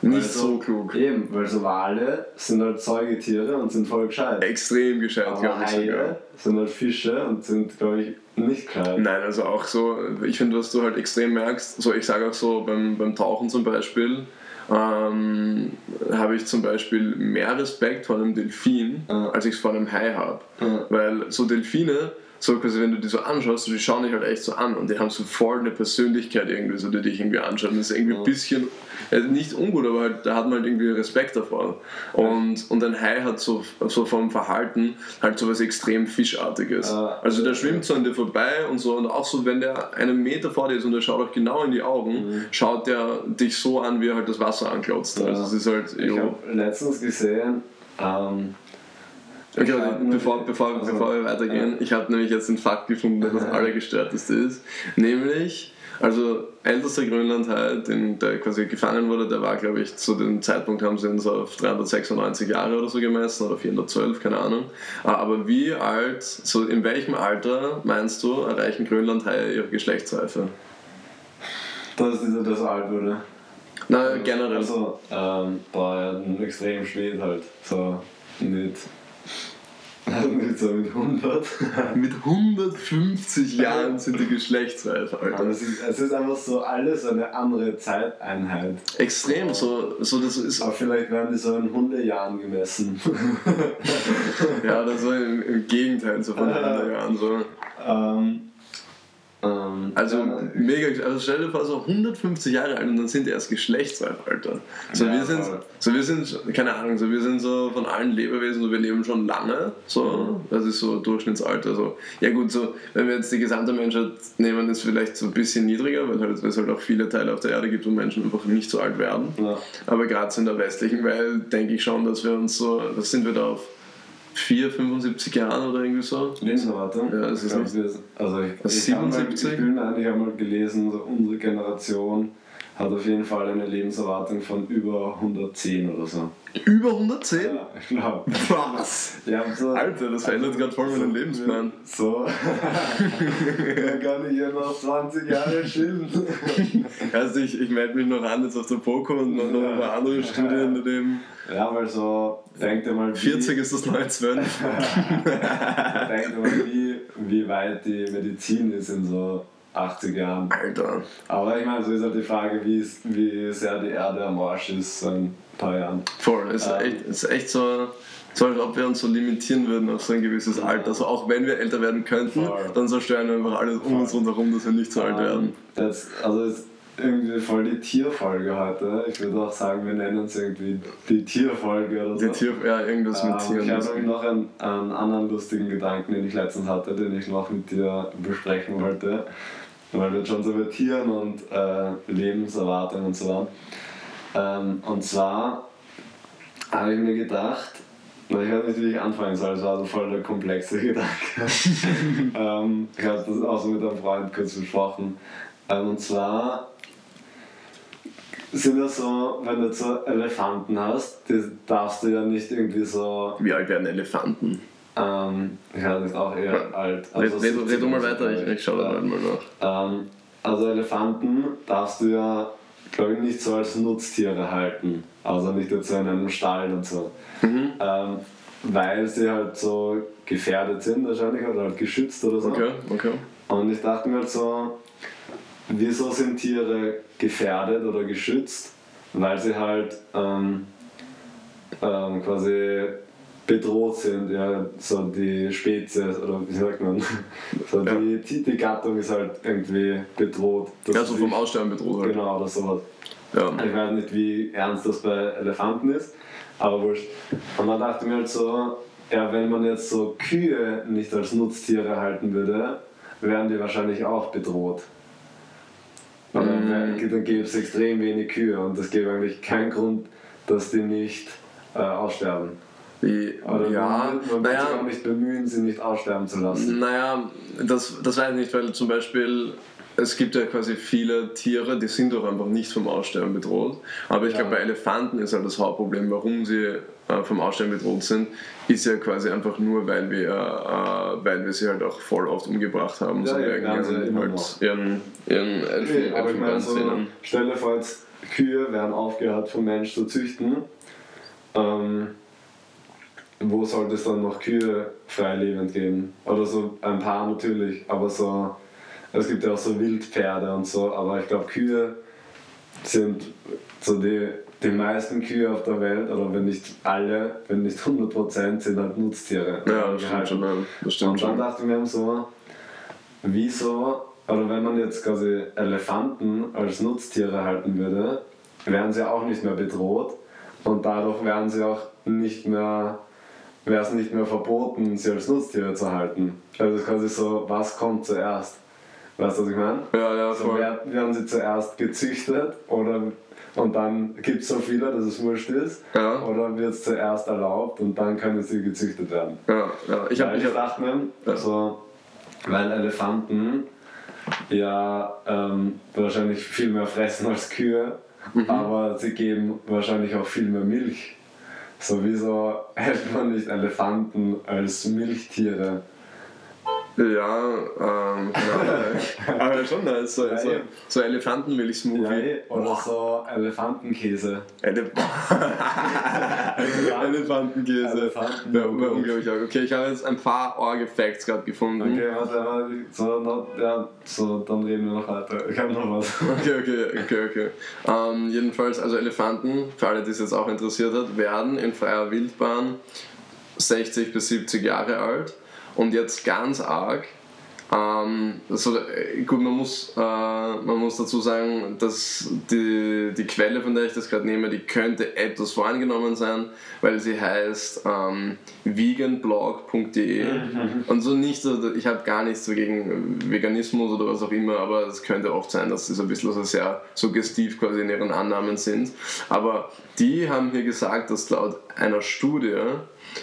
Nicht Weil so klug. Eben, weil so Wale sind halt Säugetiere und sind voll gescheit. Extrem gescheit, Aber glaube ich sogar. Haie sind halt Fische und sind, glaube ich, nicht gescheit. Nein, also auch so, ich finde, was du halt extrem merkst, so ich sage auch so beim, beim Tauchen zum Beispiel, ähm, habe ich zum Beispiel mehr Respekt vor einem Delfin, Ja. als ich es vor einem Hai habe. Weil so Delfine, so quasi wenn du die so anschaust, so die schauen dich halt echt so an und die haben so voll eine Persönlichkeit irgendwie, so die dich irgendwie anschauen. Das ist irgendwie ein bisschen, äh, nicht ungut, aber halt, da hat man halt irgendwie Respekt davor. Und, und ein Hai hat so, so vom Verhalten halt so was extrem Fischartiges. Also der schwimmt so an dir vorbei und so und auch so, wenn der einen Meter vor dir ist und er schaut auch genau in die Augen, schaut der dich so an, wie er halt das Wasser anklotzt. Mhm. Also es ist halt, Ich jo. habe letztens gesehen, ähm, Okay, nur- bevor, bevor, also, bevor wir weitergehen, ja. ich habe nämlich jetzt den Fakt gefunden, der das. Allergestörteste ist. Nämlich, also ältester Grönlandhai, den, der quasi gefangen wurde, der war, glaube ich, zu dem Zeitpunkt haben sie ihn so auf 396 Jahre oder so gemessen oder 412, keine Ahnung. Ah, Aber wie alt, so in welchem Alter meinst du, erreichen Grönlandhaie ihre Geschlechtsreife? dass dieser das alt wurde. Na, generell. Also, ähm, boah, ja, extrem spät halt. So, nicht. So mit 100. Mit 150 Jahren sind die geschlechtsreif, Aber Alter. es ist, es ist einfach so alles eine andere Zeiteinheit. Extrem, so, so das ist Aber vielleicht werden die so in Hundejahren gemessen. Ja, oder so im, im Gegenteil, so von den anderen Jahren. So. ähm, ähm, Also ja, mega, also stell dir vor, so 150 Jahre alt und dann sind die erst geschlechtsreif, Alter. So, Ja, wir sind, voll. so wir sind, keine Ahnung, so wir sind so von allen Lebewesen, so wir leben schon lange, so, das ist so Durchschnittsalter. So. Ja gut, so, wenn wir jetzt die gesamte Menschheit nehmen, ist vielleicht so ein bisschen niedriger, weil halt, es halt auch viele Teile auf der Erde gibt, wo Menschen einfach nicht so alt werden. ja. Aber gerade in der westlichen Welt denke ich schon, dass wir uns so, was sind wir da auf 4, 75 Jahren oder irgendwie so? Lebenserwartung? Ja, es ist Ich glaub, nicht- Also ich, ich, hab mal, 77? ich bin eigentlich einmal gelesen, so unsere Generation hat auf jeden Fall eine Lebenserwartung von über 110 oder so. Über 110? Ja, ich glaube. Was? Ja, so, Alter, das verändert gerade voll meinen Lebensplan. So. Dann kann ich ja noch 20 Jahre chillen. Also ich, ich melde mich noch an jetzt auf der Poco und noch, noch ein paar andere Studien in dem Ja, weil so, denk dir mal, wie, 40 ist das neue 12. denk dir mal wie, wie weit die Medizin ist in so 80 Jahren. Alter. Aber ich meine, so ist halt die Frage, wie, es- wie sehr die Erde am Arsch ist in ein paar Jahren. Voll. Es ist Ähm. echt, ist echt so, so, als ob wir uns so limitieren würden auf so ein gewisses Alter. Also auch wenn wir älter werden könnten, Voll. dann zerstören wir einfach alles um uns rundherum, dass wir nicht so alt werden. Ähm, Jetzt, also ist irgendwie voll die Tierfolge heute. Ich würde auch sagen, wir nennen es irgendwie die Tierfolge oder so. Die Tier, ja, irgendwas mit Ähm, Tieren. ich habe ist- noch einen, einen anderen lustigen Gedanken, den ich letztens hatte, den ich noch mit dir besprechen wollte. Weil wir schon so über Tieren und äh, Lebenserwartung und so waren. Ähm, und zwar habe ich mir gedacht, ich weiß nicht, wie ich anfangen soll, es war so voll der komplexe Gedanke. ähm, ich habe das auch so mit einem Freund kurz besprochen. Ähm, und zwar sind das so, wenn du so Elefanten hast, die darfst du ja nicht irgendwie so, Wie alt werden Elefanten? Ähm, ja, das ist auch eher Ja. alt. Red, red, 70 red du mal weiter, ich, ich schau da mal nach. Ähm, also Elefanten darfst du ja, glaube ich, nicht so als Nutztiere halten. Also nicht jetzt so in einem Stall und so. Mhm. Ähm, weil sie halt so gefährdet sind wahrscheinlich oder halt geschützt oder so. Okay, okay. Und ich dachte mir halt so, wieso sind Tiere gefährdet oder geschützt? Weil sie halt ähm, ähm, quasi bedroht sind, ja, so die Spezies oder wie sagt man, so Ja. die, die, die Gattung ist halt irgendwie bedroht. Ja, so vom Aussterben bedroht halt. Genau, oder sowas. Ja. Ich weiß nicht, wie ernst das bei Elefanten ist, aber wurscht. Und dann dachte ich mir halt so, ja, wenn man jetzt so Kühe nicht als Nutztiere halten würde, wären die wahrscheinlich auch bedroht. Aber dann, wär- dann gäbe es extrem wenig Kühe und es gäbe eigentlich keinen Grund, dass die nicht äh, aussterben. Aber ja, man, wird sich auch naja, nicht bemühen, sie nicht aussterben zu lassen. naja, das, das weiß ich nicht, weil zum Beispiel es gibt ja quasi viele Tiere, die sind doch einfach nicht vom Aussterben bedroht. Aber ich Ja. glaube, bei Elefanten ist halt das Hauptproblem, warum sie äh, vom Aussterben bedroht sind, ist ja quasi einfach nur, weil wir, äh, weil wir sie halt auch voll oft umgebracht haben. Ja, so ja, sie ihren, halt ihren, ihren Elfen, Nee, aber ich meine, so, stell dir vor, Kühe werden aufgehört vom Mensch zu züchten. Ähm, wo sollte es dann noch Kühe freilebend geben? Oder so ein paar natürlich, aber so, es gibt ja auch so Wildpferde und so, aber ich glaube, Kühe sind so die, die meisten Kühe auf der Welt, oder wenn nicht alle, wenn nicht 100%, sind halt Nutztiere. Ja, das stimmt gehalten. schon. ja, Das stimmt Und dann schon. dachte ich mir so, wieso, oder wenn man jetzt quasi Elefanten als Nutztiere halten würde, wären sie auch nicht mehr bedroht und dadurch wären sie auch nicht mehr, wäre es nicht mehr verboten, sie als Nutztiere zu halten. Also es ist quasi so, was kommt zuerst? Weißt du, was ich meine? Ja, ja, So voll. werden, werden sie zuerst gezüchtet oder und dann gibt es so viele, dass es wurscht ist? Ja. Oder wird es zuerst erlaubt und dann können sie gezüchtet werden? Ja, ja. Ich habe ich ich hab, dachte mir, Ja. so, weil Elefanten ja ähm, wahrscheinlich viel mehr fressen als Kühe, Mhm. aber sie geben wahrscheinlich auch viel mehr Milch. So, wieso hält man nicht Elefanten als Milchtiere? Ja, ähm, genau. aber schon nice. So, Ja, so, so Elefantenmilch-Smoothie. Ja, oder so Elefantenkäse. Ele Elefantenkäse. Elefanten- Ja, unglaublich arg. Okay, ich habe jetzt ein paar orge Facts gerade gefunden. Okay, warte, warte, so, noch, ja, so, dann reden wir noch weiter. Ich habe noch was. Okay, okay, okay, okay. Ähm, jedenfalls, also Elefanten, für alle, die es jetzt auch interessiert hat, werden in freier Wildbahn 60 bis 70 Jahre alt. Und jetzt ganz arg, ähm, also, gut, man muss, äh, man muss dazu sagen, dass die, die Quelle, von der ich das gerade nehme, die könnte etwas voreingenommen sein, weil sie heißt ähm, veganblog.de und so nicht, so, ich habe gar nichts gegen Veganismus oder was auch immer, aber es könnte oft sein, dass sie so ein bisschen so sehr suggestiv quasi in ihren Annahmen sind. Aber die haben hier gesagt, dass laut einer Studie,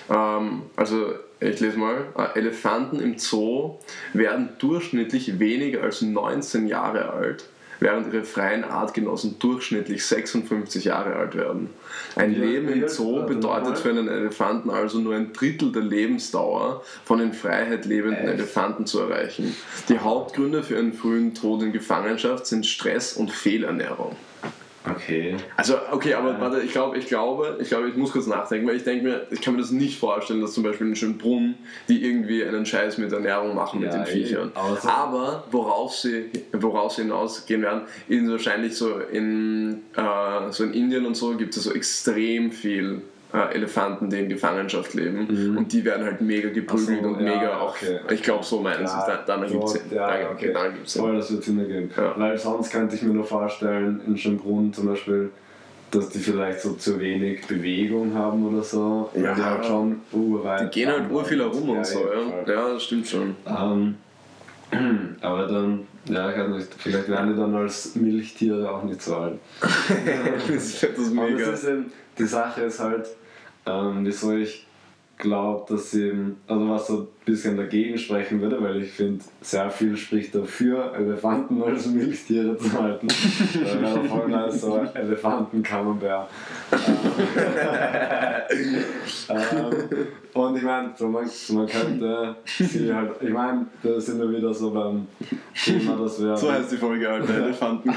ähm, also ich lese mal, äh, Elefanten im Zoo werden durchschnittlich weniger als 19 Jahre alt, während ihre freien Artgenossen durchschnittlich 56 Jahre alt werden. Ein Ja, Leben im Zoo warte bedeutet für einen Elefanten also nur ein Drittel der Lebensdauer von in Freiheit lebenden Echt? Elefanten zu erreichen. Die Hauptgründe für ihren frühen Tod in Gefangenschaft sind Stress und Fehlernährung. Okay. Also, okay, aber warte, ich glaube, ich glaube, ich glaube, ich muss kurz nachdenken, weil ich denke mir, ich kann mir das nicht vorstellen, dass zum Beispiel in Schönbrunn die irgendwie einen Scheiß mit Ernährung machen mit Ja, den Viechern. aber so- Aber worauf sie, worauf sie hinausgehen werden, ist wahrscheinlich so in, äh, so in Indien und so gibt es so extrem viel äh, Elefanten, die in Gefangenschaft leben und die werden halt mega geprügelt Mhm. So, und ja, mega auch, okay, ich glaube so meinen sie es, dann, gibt es ja, okay. gibt's Voll, das wird Sinn ergeben. Ja. Weil sonst könnte ich mir nur vorstellen, in Schönbrunn zum Beispiel, dass die vielleicht so zu wenig Bewegung haben oder so. Ja. Die halt schon urweit. Die gehen halt urviel herum und so, ja. Ja, das stimmt schon. Ähm, aber dann, ja, ich weiß nicht, vielleicht werden die dann als Milchtiere auch nicht so alt. das ist das Aber mega. Die Sache ist halt, ähm, wieso ich glaube, dass sie, eben- also was so ein bisschen dagegen sprechen würde, weil ich finde, sehr viel spricht dafür, Elefanten als Milchtiere zu halten. Weil wäre voll nice, so Elefanten-Camembert. ähm, und ich meine, so man, man könnte sie halt, ich meine, da sind wir wieder so beim Thema, dass wir So heißt die Folge, Alter. Elefanten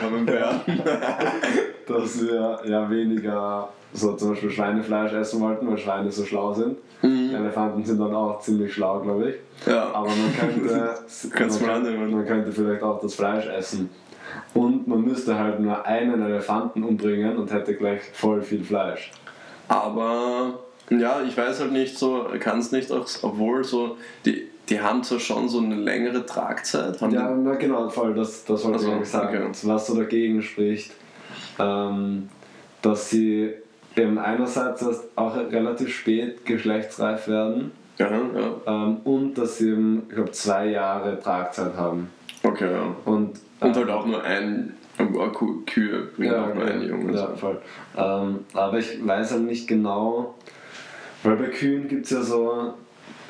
dass wir ja weniger so zum Beispiel Schweinefleisch essen wollten, weil Schweine so schlau sind. Elefanten sind dann auch ziemlich schlau, glaube ich. Ja. Aber man könnte, Kannst man, annehmen. man könnte vielleicht auch das Fleisch essen. Und man müsste halt nur einen Elefanten umbringen und hätte gleich voll viel Fleisch. Aber ja, ich weiß halt nicht so, kann es nicht auch, obwohl so, die, die haben zwar schon so eine längere Tragzeit. Ja, na genau, voll, das, das wollte Also, ich sagen. okay. Was so dagegen spricht, ähm, dass sie eben einerseits erst auch relativ spät geschlechtsreif werden Ja, ja. ähm, und dass sie eben, ich glaube, zwei Jahre Tragzeit haben. Okay, ja. Und, Und ähm, halt auch nur ein, Kuh- Kühe bringen auch nur einen Jungen. Ja, voll. Ähm, aber ich weiß halt nicht genau, weil bei Kühen gibt es ja so,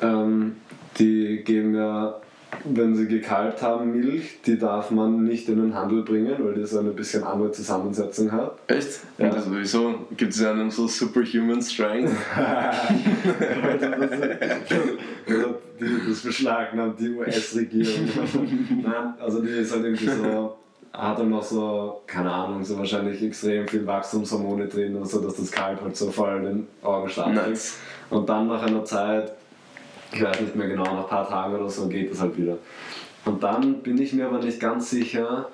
ähm, die geben ja, wenn sie gekalbt haben, Milch, die darf man nicht in den Handel bringen, weil die so eine bisschen andere Zusammensetzung hat. Echt? Ja. Also wieso? Gibt es ja einen so Superhuman Strength? also die, das beschlagnahmt die US-Regierung. Nein, also die ist halt irgendwie so, hat dann noch so, keine Ahnung, so wahrscheinlich extrem viel Wachstumshormone drin und so, dass das Kalb halt so voll in den Orgenstab kriegt. Nice. Und dann nach einer Zeit, ich weiß nicht mehr genau, nach ein paar Tagen oder so geht das halt wieder. Und dann bin ich mir aber nicht ganz sicher,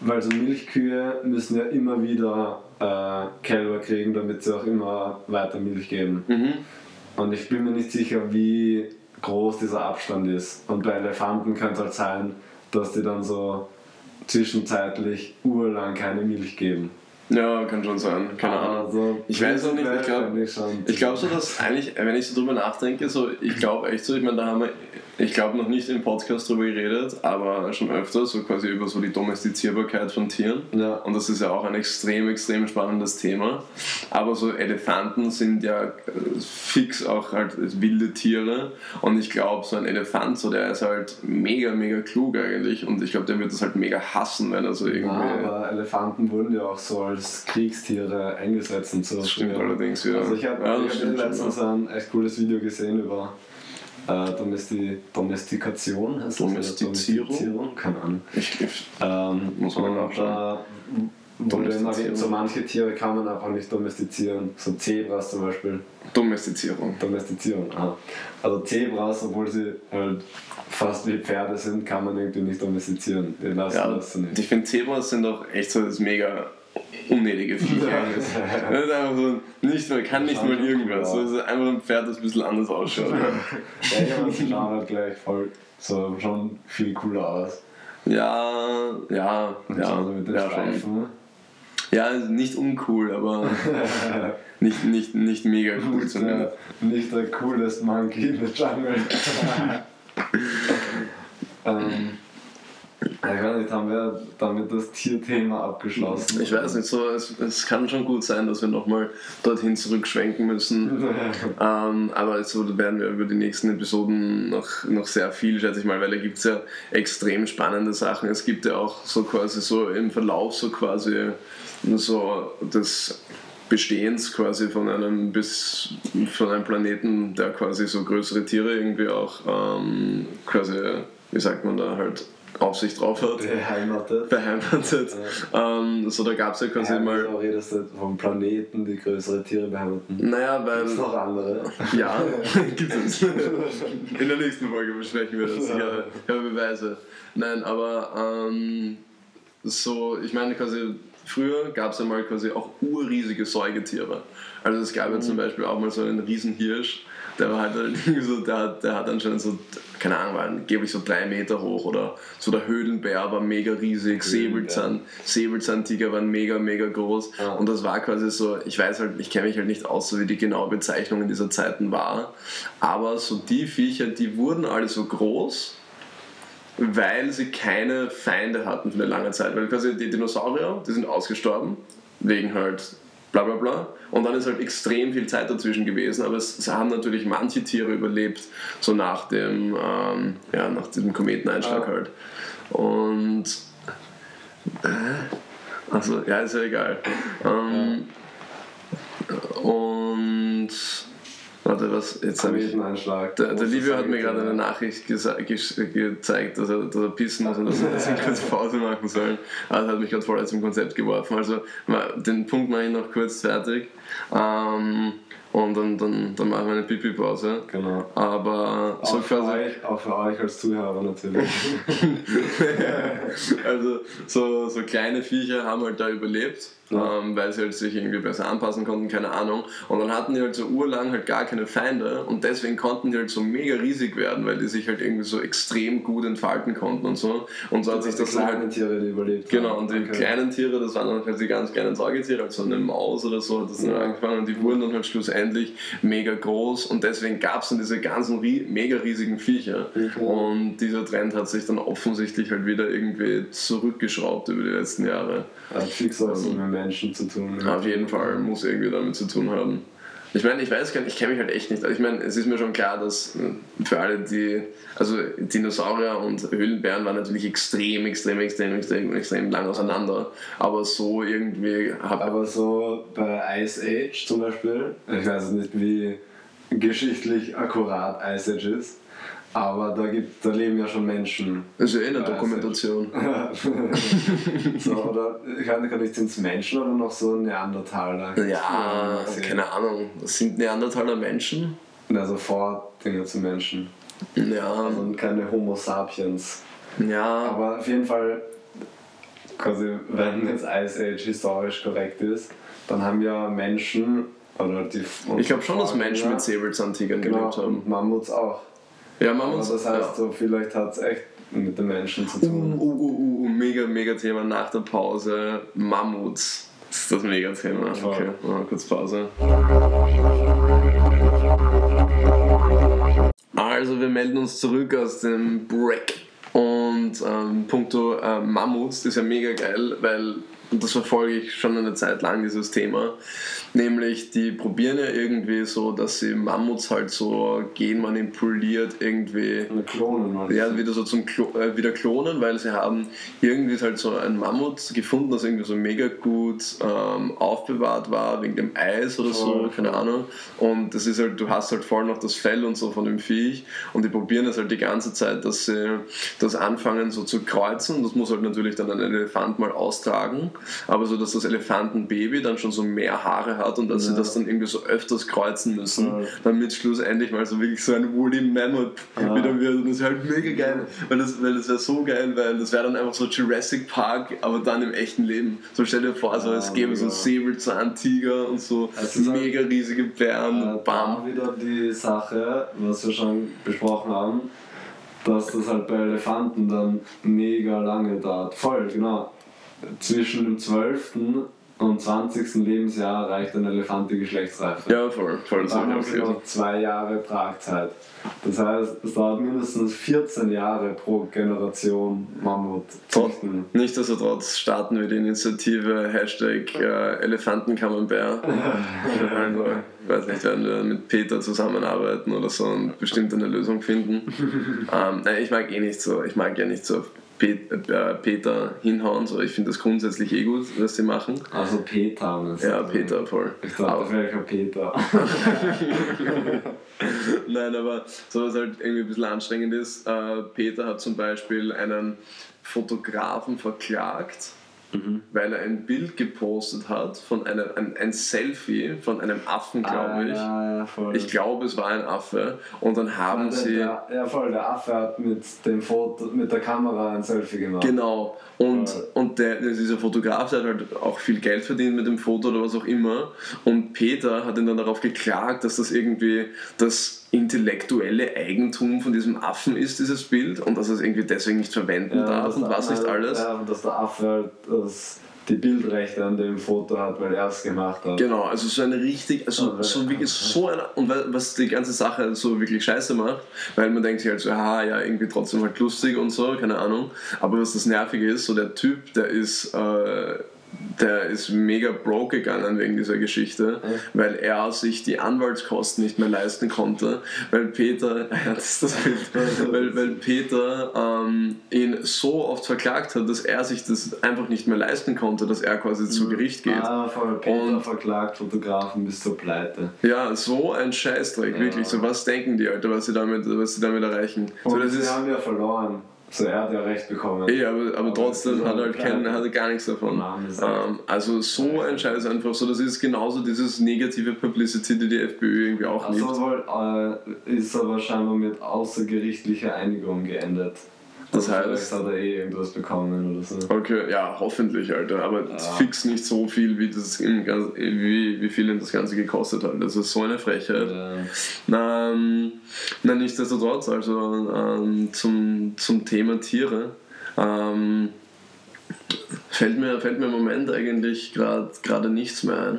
weil so Milchkühe müssen ja immer wieder äh, Kälber kriegen, damit sie auch immer weiter Milch geben. Mhm. Und ich bin mir nicht sicher, wie groß dieser Abstand ist. Und bei Elefanten könnte es halt sein, dass die dann so zwischenzeitlich urlang keine Milch geben. Ja, kann schon sein. Keine Ahnung. Also, Ich weiß auch nicht, ich glaube, ich glaube so, dass eigentlich, wenn ich so drüber nachdenke, so, ich glaube echt so, ich meine, da haben wir, ich glaube noch nicht im Podcast drüber geredet, aber schon öfter, so quasi über so die Domestizierbarkeit von Tieren. Ja. Und das ist ja auch ein extrem, extrem spannendes Thema. Aber so Elefanten sind ja äh, fix auch halt wilde Tiere. Und ich glaube, so ein Elefant, so der ist halt mega, mega klug eigentlich. Und ich glaube, der wird das halt mega hassen, wenn er so irgendwie. Ja, aber Elefanten wurden ja auch so als Kriegstiere eingesetzt und so. Das stimmt allerdings, ja. Also ich habe Ja, hab letztens ein echt cooles Video gesehen über äh, Domesti Domestikation. heißt? Domestizierung? Domestizierung? Keine Ahnung. Ich, ich, Ähm, Muss man und nachschauen. wurde immer Domestizierung. so manche Tiere kann man einfach nicht domestizieren. So Zebras zum Beispiel. Domestizierung. Domestizieren, aha. Also Zebras, obwohl sie halt fast wie Pferde sind, kann man irgendwie nicht domestizieren. Die lassen Ja, das nicht. ich finde Zebras sind doch echt so das mega unnötige Viecher. Das ist einfach so, nicht, man kann nicht mal irgendwas. So, es ist einfach ein Pferd, das ein bisschen anders ausschaut. Ja, ja, aber sie schauen halt gleich voll so schon viel cooler aus. Ja, ja, Und ja, so mit den ja. Streifen. ja, ist nicht uncool, aber nicht, nicht, nicht mega cool Nicht zumindest. der, nicht der coolest Monkey in the Jungle. ähm, ich weiß nicht, haben wir damit das Tierthema abgeschlossen? Ich weiß nicht, so, es, es kann schon gut sein, dass wir nochmal dorthin zurückschwenken müssen. Ähm, aber so werden wir über die nächsten Episoden noch, noch sehr viel, schätze ich mal, weil da gibt es ja extrem spannende Sachen. Es gibt ja auch so quasi so im Verlauf so quasi so des Bestehens quasi von einem bis von einem Planeten, der quasi so größere Tiere irgendwie auch ähm, quasi, wie sagt man da halt, auf sich drauf hat. Beheimatet. Beheimatet. Ähm, so, da gab es ja quasi Ja, mal. wieso redest du vom Planeten, die größere Tiere beheimaten? Naja, weil. Gibt's noch andere? Ja, gibt es. In der nächsten Folge besprechen wir das. Ja, ich habe Beweise. Nein, aber ähm, so, ich meine quasi, früher gab es ja mal quasi auch urriesige Säugetiere. Also es gab ja zum Beispiel auch mal so einen Riesenhirsch, der war halt irgendwie so, der, hat- der hat anscheinend so, keine Ahnung, war angeblich so drei Meter hoch oder so der Höhlenbär war mega riesig, Säbelzahn, Säbelzahntiger waren mega, mega groß Ja. und das war quasi so, ich weiß halt, ich kenne mich halt nicht aus, so wie die genaue Bezeichnung in dieser Zeiten war, aber so die Viecher, die wurden alle so groß, weil sie keine Feinde hatten für eine lange Zeit. Weil quasi die Dinosaurier, die sind ausgestorben, wegen halt bla bla bla. Und dann ist halt extrem viel Zeit dazwischen gewesen, aber es, es haben natürlich manche Tiere überlebt, so nach dem, ähm, ja, nach diesem Kometeneinschlag Ah. halt. Und. Äh, also, ja, ist ja egal. Ähm, Und. Warte, was? Jetzt habe ich. Kometeneinschlag. Der, der Livio hat mir gerade eine Nach Nachricht gezeigt, dass er, dass er pissen muss und dass wir dass wir kurz Pause machen sollen. Aber das hat mich gerade voll aus dem Konzept geworfen. Also den Punkt mache ich noch kurz fertig. Ähm, und dann, dann, dann machen wir eine Pipi-Pause. Genau. Aber so auch, für quasi. euch, auch für euch als Zuhörer natürlich. also so, so kleine Viecher haben halt da überlebt. Ja. ähm, weil sie halt sich irgendwie besser anpassen konnten, keine Ahnung. Und dann hatten die halt so urlang halt gar keine Feinde und deswegen konnten die halt so mega riesig werden, weil die sich halt irgendwie so extrem gut entfalten konnten und so. Und so hat sich die das dann kleinen halt Tiere, die überlebt Genau, und die Okay. kleinen Tiere, das waren dann halt die ganz kleinen Säugetiere, also eine Maus oder so hat das dann Ja. angefangen und die wurden dann halt schlussendlich mega groß und deswegen gab es dann diese ganzen mega riesigen Viecher. Okay. Und dieser Trend hat sich dann offensichtlich halt wieder irgendwie zurückgeschraubt über die letzten Jahre. So mit Menschen zu tun. Auf jeden Fall muss irgendwie damit zu tun haben. Ich meine, ich weiß gar nicht, ich kenne mich halt echt nicht. Also ich meine, es ist mir schon klar, dass äh, für alle, die. Also Dinosaurier und Höhlenbären waren natürlich extrem, extrem, extrem, extrem, extrem lang auseinander. Aber so irgendwie Aber so bei Ice Age zum Beispiel, ich weiß nicht, wie geschichtlich akkurat Ice Age ist, aber da, gibt, da leben ja schon Menschen. Das ist ja eh eine. Dokumentation. so, oder ich weiß gar nicht, sind es Menschen oder noch so Neandertaler? Ja, keine Ahnung. Sind Neandertaler Menschen. Also vor Dinge zu Menschen. Ja, Und keine Homo sapiens. ja. Aber auf jeden Fall, quasi, wenn jetzt Ice Age historisch korrekt ist, dann haben ja Menschen oder die. Ich glaube schon, dass Menschen mit Säbel Säbelzahntigern genau, gelebt haben. Mammuts auch. Ja, man muss. das ja. heißt, so, vielleicht hat es echt mit den Menschen zu Uh, tun. uh, uh, uh, mega, mega Thema nach der Pause. Mammuts. Das ist das mega Thema. Okay, mal kurz Pause. Also, wir melden uns zurück aus dem Break. Und ähm, puncto äh, Mammuts, das ist ja mega geil, weil und das verfolge ich schon eine Zeit lang, dieses Thema. Nämlich, die probieren ja irgendwie so, dass sie Mammuts halt so genmanipuliert irgendwie Eine Klonen, meinst ja, wieder so zum Klo äh, wieder klonen, weil sie haben irgendwie halt so ein Mammut gefunden, das irgendwie so mega gut ähm, aufbewahrt war, wegen dem Eis oder so, Voll, keine. Ahnung. Und das ist halt, du hast halt voll noch das Fell und so von dem Viech und die probieren das halt die ganze Zeit, dass sie das anfangen so zu kreuzen. Das muss halt natürlich dann ein Elefant mal austragen, aber so, dass das Elefantenbaby dann schon so mehr Haare hat und dass sie Ja. das dann irgendwie so öfters kreuzen müssen, Voll. damit schlussendlich mal so wirklich so ein Woolly Mammoth Ja. wieder wird. Und das ist halt mega geil, weil das, weil das wäre so geil, weil das wäre dann einfach so Jurassic Park, aber dann im echten Leben. So stell dir vor, so, Ja, es gäbe so. Säbelzahntiger und so ist halt- mega riesige Bären Äh, und bam. wieder die Sache, was wir schon besprochen haben, dass das halt bei Elefanten dann mega lange dauert. Voll, genau. Zwischen dem 12. und 20. Lebensjahr reicht ein Elefant die Geschlechtsreife. Ja, voll, voll. Auch haben sie gelesen. noch zwei Jahre Tragzeit. Das heißt, es dauert mindestens 14 Jahre pro Generation Mammut züchten. Nichtsdestotrotz starten wir die Initiative Hashtag äh, Elefantencamembert. also, ich weiß nicht, werden wir mit Peter zusammenarbeiten oder so und bestimmt eine Lösung finden. ähm, ich mag eh nicht so, ich mag ja nicht so Peter hinhauen, so. ich finde das grundsätzlich eh gut, was sie machen. Also Peter. Ja, das. Peter, voll. Ich dachte, Aber- welcher Peter? Nein, aber so was halt irgendwie ein bisschen anstrengend ist. Äh, Peter hat zum Beispiel einen Fotografen verklagt, weil er ein Bild gepostet hat von einem ein, ein Selfie von einem Affen, glaube ich. Ah, ja, ja, voll. Ich glaube, es war ein Affe. Und dann haben Ja, sie. der, ja, voll, der Affe hat mit dem Foto, mit der Kamera ein Selfie gemacht. Genau. Und, und der, dieser Fotograf der hat halt auch viel Geld verdient mit dem Foto oder was auch immer. Und Peter hat ihn dann darauf geklagt, dass das irgendwie das intellektuelle Eigentum von diesem Affen ist, dieses Bild, und dass er es irgendwie deswegen nicht verwenden darf dass und was nicht alles. Ja, und dass der Affe halt das, die Bildrechte an dem Foto hat, weil er es gemacht hat. Genau, also so eine richtig, also so wirklich so eine, und wa- was die ganze Sache so wirklich scheiße macht, weil man denkt sich halt so, ha, ja, irgendwie trotzdem halt lustig und so, keine Ahnung, aber was das Nervige ist, so der Typ, der ist, äh, der ist mega broke gegangen wegen dieser Geschichte, weil er sich die Anwaltskosten nicht mehr leisten konnte, weil Peter, ja, das das Bild, weil, weil Peter ähm, ihn so oft verklagt hat, dass er sich das einfach nicht mehr leisten konnte, dass er quasi zu Gericht geht. Ah, voll, Peter Und- verklagt Fotografen bis zur Pleite. Ja, so ein Scheißdreck, Ja. wirklich. So was denken die, Alter, was sie damit, was sie damit erreichen. So, Und das sie ist, haben ja verloren. So, er hat ja recht bekommen. eh, aber, aber trotzdem hat er halt sind kein, pleite. hat er gar nichts davon. Ähm, also so ein Scheiß einfach. So, das ist genauso dieses negative Publicity, die die FPÖ irgendwie auch Also liebt. wohl, äh, ist aber scheinbar mit außergerichtlicher Einigung geendet. Das Also heißt, Vielleicht hat er eh irgendwas bekommen oder so. Okay, ja, hoffentlich, Alter. Aber Ja. fix nicht so viel, wie, das im, wie, wie viel ihm das Ganze gekostet hat. Das ist so eine Frechheit. Ja. Na, ähm, na nichtsdestotrotz, also ähm, zum, zum Thema Tiere. Ähm, fällt, mir, fällt mir im Moment eigentlich grad- gerade nichts mehr ein.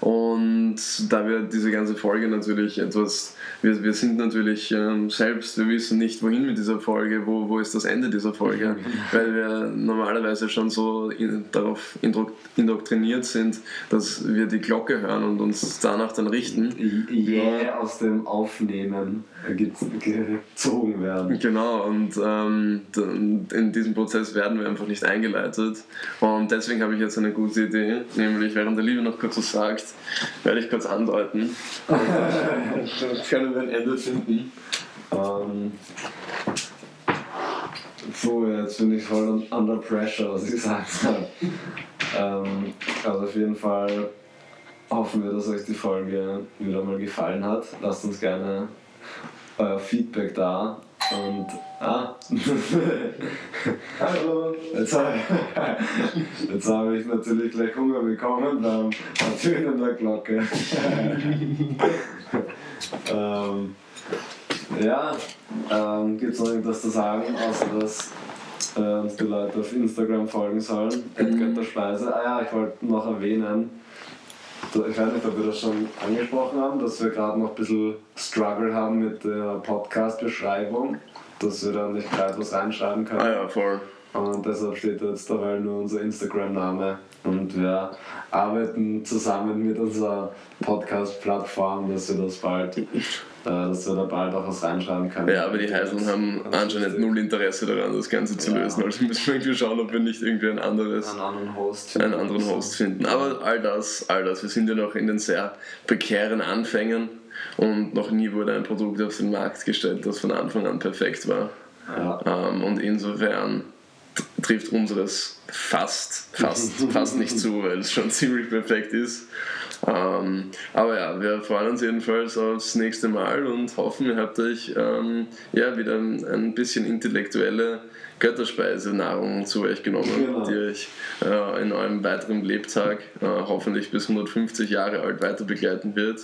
Und da wir diese ganze Folge natürlich etwas, wir, wir sind natürlich ähm, selbst, wir wissen nicht, wohin mit dieser Folge, wo, wo ist das Ende dieser Folge, weil wir normalerweise schon so in, darauf indok- indoktriniert sind, dass wir die Glocke hören und uns danach dann richten. jäh aus dem Aufnehmen gezogen werden. Genau, und ähm, in diesem Prozess werden wir einfach nicht eingeleitet. Und deswegen habe ich jetzt eine gute Idee, nämlich während der Liebe noch kurz was sagt, werde ich kurz andeuten. Können wir ein Ende finden. Ähm, so, jetzt bin ich voll un- under pressure, was ich gesagt habe. Ähm, also auf jeden Fall hoffen wir, dass euch die Folge wieder mal gefallen hat. Lasst uns gerne euer Feedback da. Und ah, hallo, jetzt habe ich, jetzt hab ich natürlich gleich Hunger bekommen beim Ertönen der Glocke. ähm, ja, ähm, gibt es noch irgendwas zu sagen, außer dass äh, uns die Leute auf Instagram folgen sollen? Mhm. Götterspeise. Ah ja, ich wollte noch erwähnen, ich weiß nicht, ob wir das schon angesprochen haben, dass wir gerade noch ein bisschen Struggle haben mit der Podcast-Beschreibung, dass wir da nicht gleich was reinschreiben können. Ah ja, voll. Und deshalb steht jetzt dabei nur unser Instagram-Name. Und wir arbeiten zusammen mit unserer Podcast-Plattform, dass wir das bald, dass wir da bald auch was reinschreiben können. Ja, aber die Heiseln haben anscheinend null Interesse daran, das Ganze zu Ja. lösen. Also müssen wir irgendwie schauen, ob wir nicht irgendwie ein anderes einen anderen Host. einen anderen Host finden. Aber all das, all das, wir sind ja noch in den sehr prekären Anfängen und noch nie wurde ein Produkt auf den Markt gestellt, das von Anfang an perfekt war. Ja. Ähm, und insofern trifft unseres fast, fast, fast nicht zu, weil es schon ziemlich perfekt ist. Ähm, aber ja, wir freuen uns jedenfalls aufs nächste Mal und hoffen, ihr habt euch ähm, ja, wieder ein, ein bisschen intellektuelle Götterspeise-Nahrung zu euch genommen, Genau. die euch äh, in eurem weiteren Lebtag äh, hoffentlich bis 150 Jahre alt weiter begleiten wird.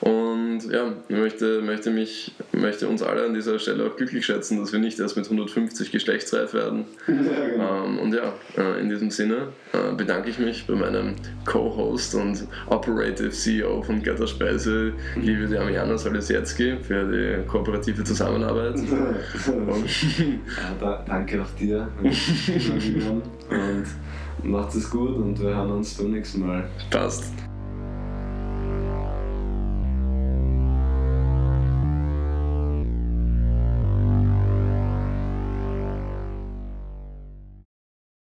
Und ja, ich möchte, möchte, mich, möchte uns alle an dieser Stelle auch glücklich schätzen, dass wir nicht erst mit 150 geschlechtsreif werden. Ja, genau. Ähm, und ja, äh, in diesem Sinne äh, bedanke ich mich bei meinem Co-Host und Operative CEO von Götterspeise, liebe Damiana Solisiecki, für die kooperative Zusammenarbeit. Und Ja, da, danke auch dir. und macht es gut und wir hören uns beim nächsten Mal. passt.